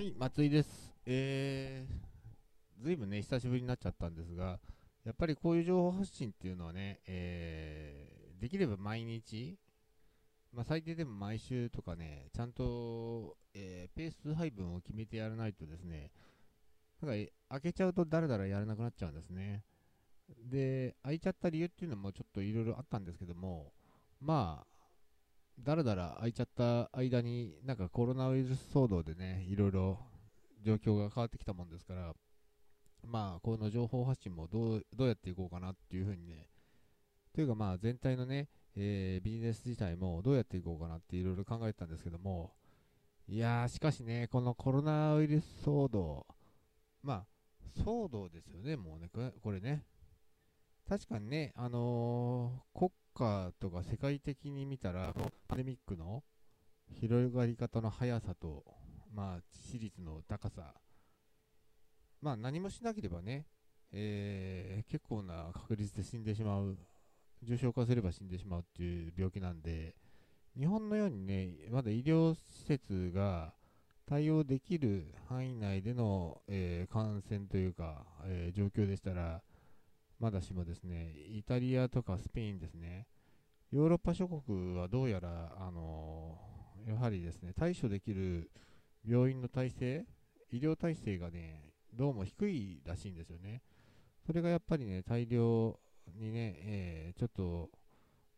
はい、松井です。えー、ずいぶんね、久しぶりになっちゃったんですが、やっぱりこういう情報発信っていうのはね、えー、できれば毎日、まあ、最低でも毎週とかね、ちゃんと、えーペース配分を決めてやらないとですね、なんか開けちゃうとだらだらやらなくなっちゃうんですね。で、開いちゃった理由っていうのもちょっといろいろあったんですけども、まあ、だらだら空いちゃった間に、なんかコロナウイルス騒動でね、いろいろ状況が変わってきたもんですから、まあ、この情報発信もどうどうやっていこうかなっていうふうにね、というかまあ全体のね、えービジネス自体もどうやっていこうかなっていろいろ考えてたんですけども、いやー、しかしね、このコロナウイルス騒動、まあ、騒動ですよね、もうね、これね。確かにね、あのーとか世界的に見たら、パンデミックの広がり方の速さと、まあ、致死率の高さ、まあ、何もしなければね、えー結構な確率で死んでしまう、重症化すれば死んでしまうっていう病気なんで、日本のようにね、まだ医療施設が対応できる範囲内での、えー感染というか、えー状況でしたら、まだしもですね、イタリアとかスペインですね、ヨーロッパ諸国はどうやら、あのやはりですね、対処できる病院の体制、医療体制がね、どうも低いらしいんですよね。それがやっぱりね、大量にね、えーちょっと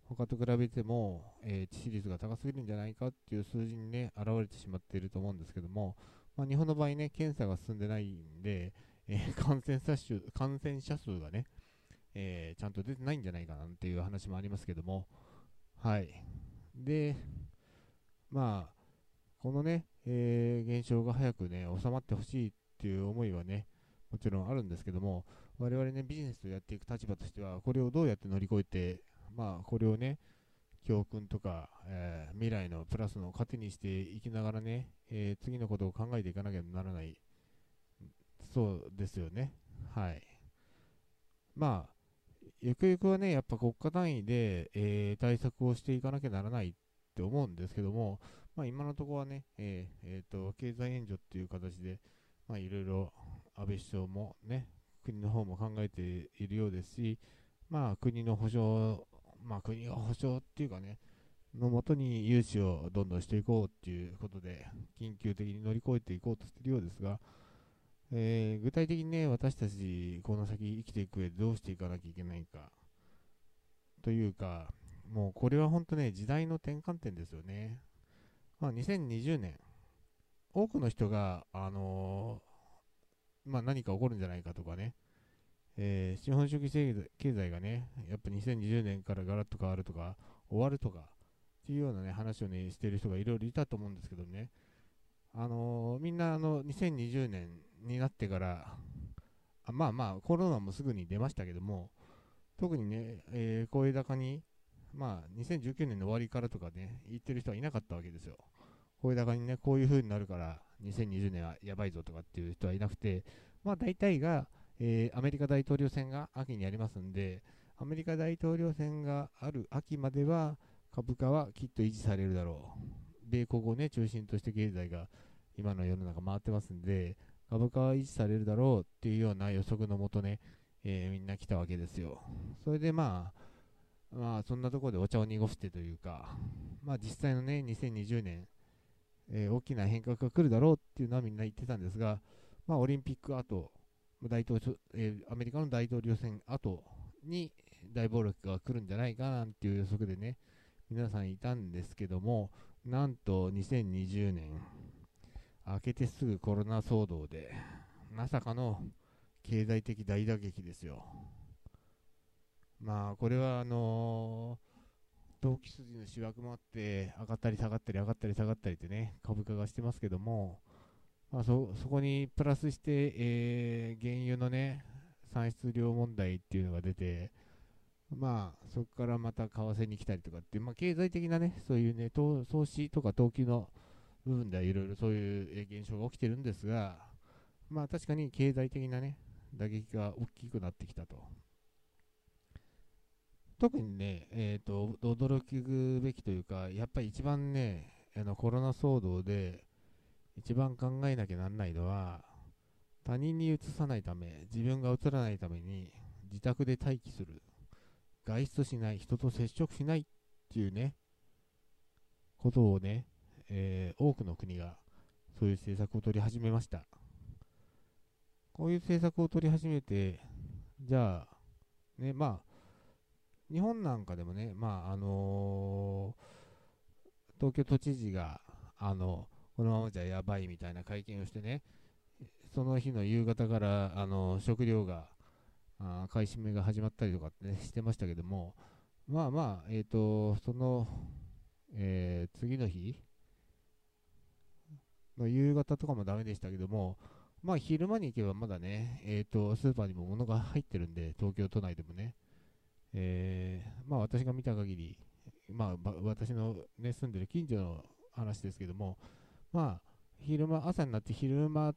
他と比べても、えー致死率が高すぎるんじゃないかっていう数字にね、現れてしまっていると思うんですけども、まあ、日本の場合ね、検査が進んでないんで、えー感染者数感染者数がね、えーちゃんと出てないんじゃないかなっていう話もありますけども、はい。で、まあ、このね、えー現象が早くね、収まってほしいっていう思いはね、もちろんあるんですけども、我々ね、ビジネスをやっていく立場としては、これをどうやって乗り越えて、まあ、これをね、教訓とか、えー未来のプラスの糧にしていきながらね、えー次のことを考えていかなきゃならない、そうですよね。はい。まあ、ゆくゆくはね、やっぱ国家単位で、えー対策をしていかなきゃならないって思うんですけども、まあ、今のところはね、えーえーと、経済援助っていう形で、ま、いろいろ安倍首相もね、国の方も考えているようですし、まあ、国の保障、まあ、国が保障っていうかね、のもとに融資をどんどんしていこうっていうことで、緊急的に乗り越えていこうとしているようですが、えー具体的にね、私たち、この先生きていく上でどうしていかなきゃいけないか、というか、もうこれは本当ね、時代の転換点ですよね。まあ、2020年、多くの人が、あのーまあ、何か起こるんじゃないかとかね、えー資本主義経済がね、やっぱ2020年からガラッと変わるとか、終わるとか、っていうようなね、話をね、してる人がいろいろいたと思うんですけどね、あのーみんな、あの、2020年になってから、あまあまあ、コロナもすぐに出ましたけども、特にね、えー、声高に、まあ、2019年の終わりからとかね、言ってる人はいなかったわけですよ。声高にね、こういう風になるから、2020年はやばいぞとかっていう人はいなくて、まあ大体が、えーアメリカ大統領選が秋にありますんで、アメリカ大統領選がある秋までは、株価はきっと維持されるだろう。米国をね、中心として経済が今の世の中回ってますんで、株価は維持されるだろうっていうような予測のもとね、えーみんな来たわけですよ。それでまあ、まあそんなところでお茶を濁してというか、まあ実際のね、2020年、えー大きな変革が来るだろうっていうのはみんな言ってたんですが、まあオリンピック後、大統領えーアメリカの大統領選後に大暴落が来るんじゃないかなんていう予測でね、皆さんいたんですけども、なんと2020年、明けてすぐコロナ騒動で、まさかの経済的大打撃ですよ。まあ、これはあのー投機筋の主役もあって、上がったり下がったり上がったり下がったりってね、株価がしてますけども、まあ、そそこにプラスして、えー原油のね、産出量問題っていうのが出て、まあ、そこからまた為替に来たりとかっていう、まあ、経済的なね、そういうね、投投資とか投機の部分ではいろいろそういう現象が起きてるんですが、まあ確かに経済的なね、打撃が大きくなってきたと。特にね、えー、と驚くべきというか、やっぱり一番ね、あのコロナ騒動で一番考えなきゃなんないのは、他人にうつさないため、自分がうつらないために、自宅で待機する。外出しない、人と接触しないっていうね、ことをね、えー、多くの国がそういう政策を取り始めました。こういう政策を取り始めて、じゃあ、ね、まあ、日本なんかでもね、まあ、あのー、東京都知事が、あの、このままじゃやばいみたいな会見をしてね、その日の夕方から、あの、食料が、あ買い占めが始まったりとか、ね、してましたけども、まあまあ、えっ、ー、と、その、え、次の日の夕方とかもダメでしたけども、まあ昼間に行けばまだね、えっ、ー、と、スーパーにも物が入ってるんで、東京都内でもね、えー、まあ私が見た限り、まあ私のね、住んでる近所の話ですけども、まあ昼間、朝になって昼間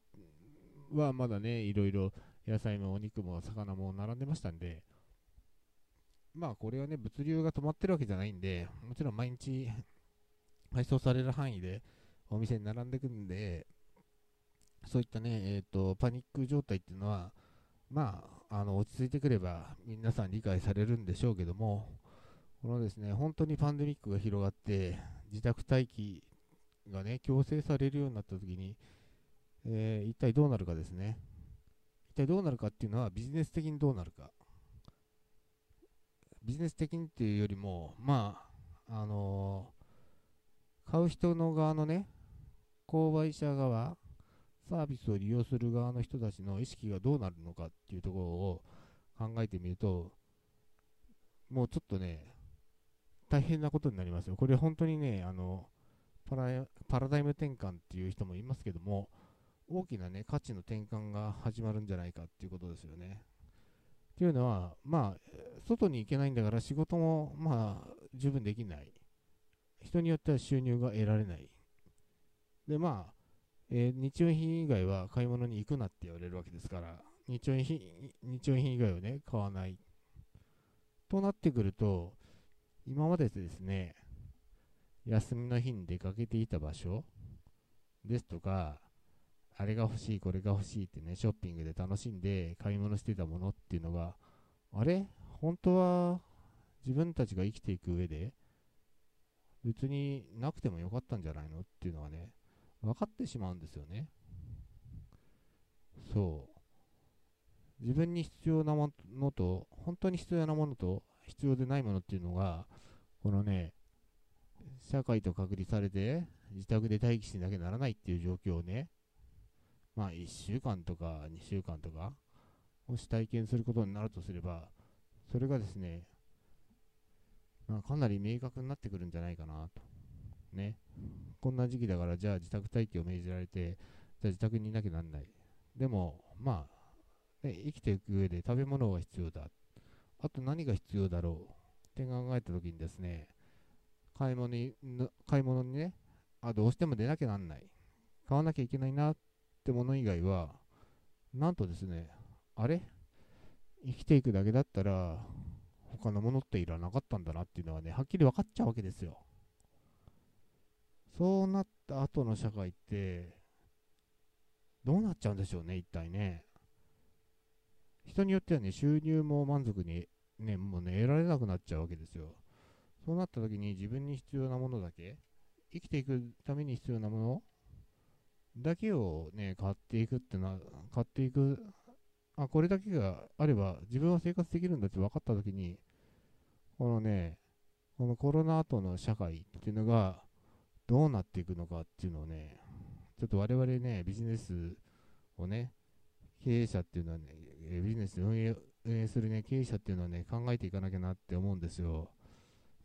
はまだね、いろいろ野菜もお肉も魚も並んでましたんで、まあこれはね、物流が止まってるわけじゃないんで、もちろん毎日配送される範囲でお店に並んでくんで、そういったね、え、ー、と、パニック状態っていうのは、まあ、あの、落ち着いてくれば皆さん理解されるんでしょうけども、このですね、本当にパンデミックが広がって、自宅待機がね、強制されるようになった時に、えー、一体どうなるかですね。一体どうなるかっていうのはビジネス的にどうなるか。ビジネス的にっていうよりも、まあ、あのー、買う人の側のね、購買者側、サービスを利用する側の人たちの意識がどうなるのかっていうところを考えてみると、もうちょっとね、大変なことになりますよ。これ本当にね、あの、パラパラダイム転換っていう人もいますけども、大きなね、価値の転換が始まるんじゃないかっていうことですよね。っていうのは、まあ、外に行けないんだから仕事も、まあ、十分できない。人によっては収入が得られない。で、まあ、えー、日用品以外は買い物に行くなって言われるわけですから、日用品日用品以外をね、買わない。となってくると、今までですね、休みの日に出かけていた場所ですとか、あれが欲しい、これが欲しいってね、ショッピングで楽しんで買い物してたものっていうのが、あれ？本当は自分たちが生きていく上で、別になくてもよかったんじゃないの？っていうのはね、分かってしまうんですよね。そう。自分に必要なものと、本当に必要なものと、必要でないものっていうのが、このね、社会と隔離されて、自宅で待機しなきゃならないっていう状況をね、まあ1週間とか2週間とか、もし体験することになるとすれば、それがですね、まあ、かなり明確になってくるんじゃないかなと。ね。こんな時期だから、じゃあ自宅待機を命じられて、じゃあ自宅にいなきゃなんない。でも、まあ、ね、生きていく上で食べ物が必要だ。あと何が必要だろうって考えたときにですね、買い物に、買い物にね、あ、どうしても出なきゃなんない。買わなきゃいけないなってもの以外は、なんとですね、あれ？生きていくだけだったら、他のものっていらなかったんだなっていうのはね、はっきり分かっちゃうわけですよ。そうなった後の社会って、どうなっちゃうんでしょうね、一体ね。人によってはね、収入も満足にね、もうね、得られなくなっちゃうわけですよ。そうなった時に自分に必要なものだけ、生きていくために必要なものだけをね、買っていくってな、買っていく、あ、これだけがあれば自分は生活できるんだって分かった時に、このね、このコロナ後の社会っていうのが、どうなっていくのかっていうのをね、ちょっと我々ね、ビジネスをね、経営者っていうのはね、ビジネス運営運営するね、経営者っていうのはね、考えていかなきゃなって思うんですよ。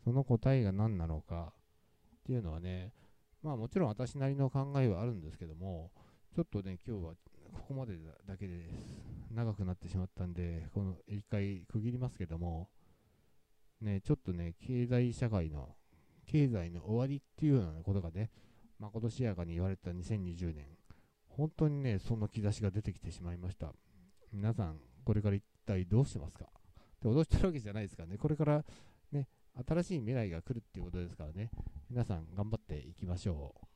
その答えが何なのかっていうのはね、まあもちろん私なりの考えはあるんですけども、ちょっとね、今日はここまでだけです長くなってしまったんで、この一回区切りますけども、ね、ちょっとね、経済社会の経済の終わりっていうようなことがね、まことしやかに言われた2020年、本当にね、その兆しが出てきてしまいました。皆さん、これから一体どうしてますか？で脅してるわけじゃないですからね、これからね、新しい未来が来るっていうことですからね、皆さん頑張っていきましょう。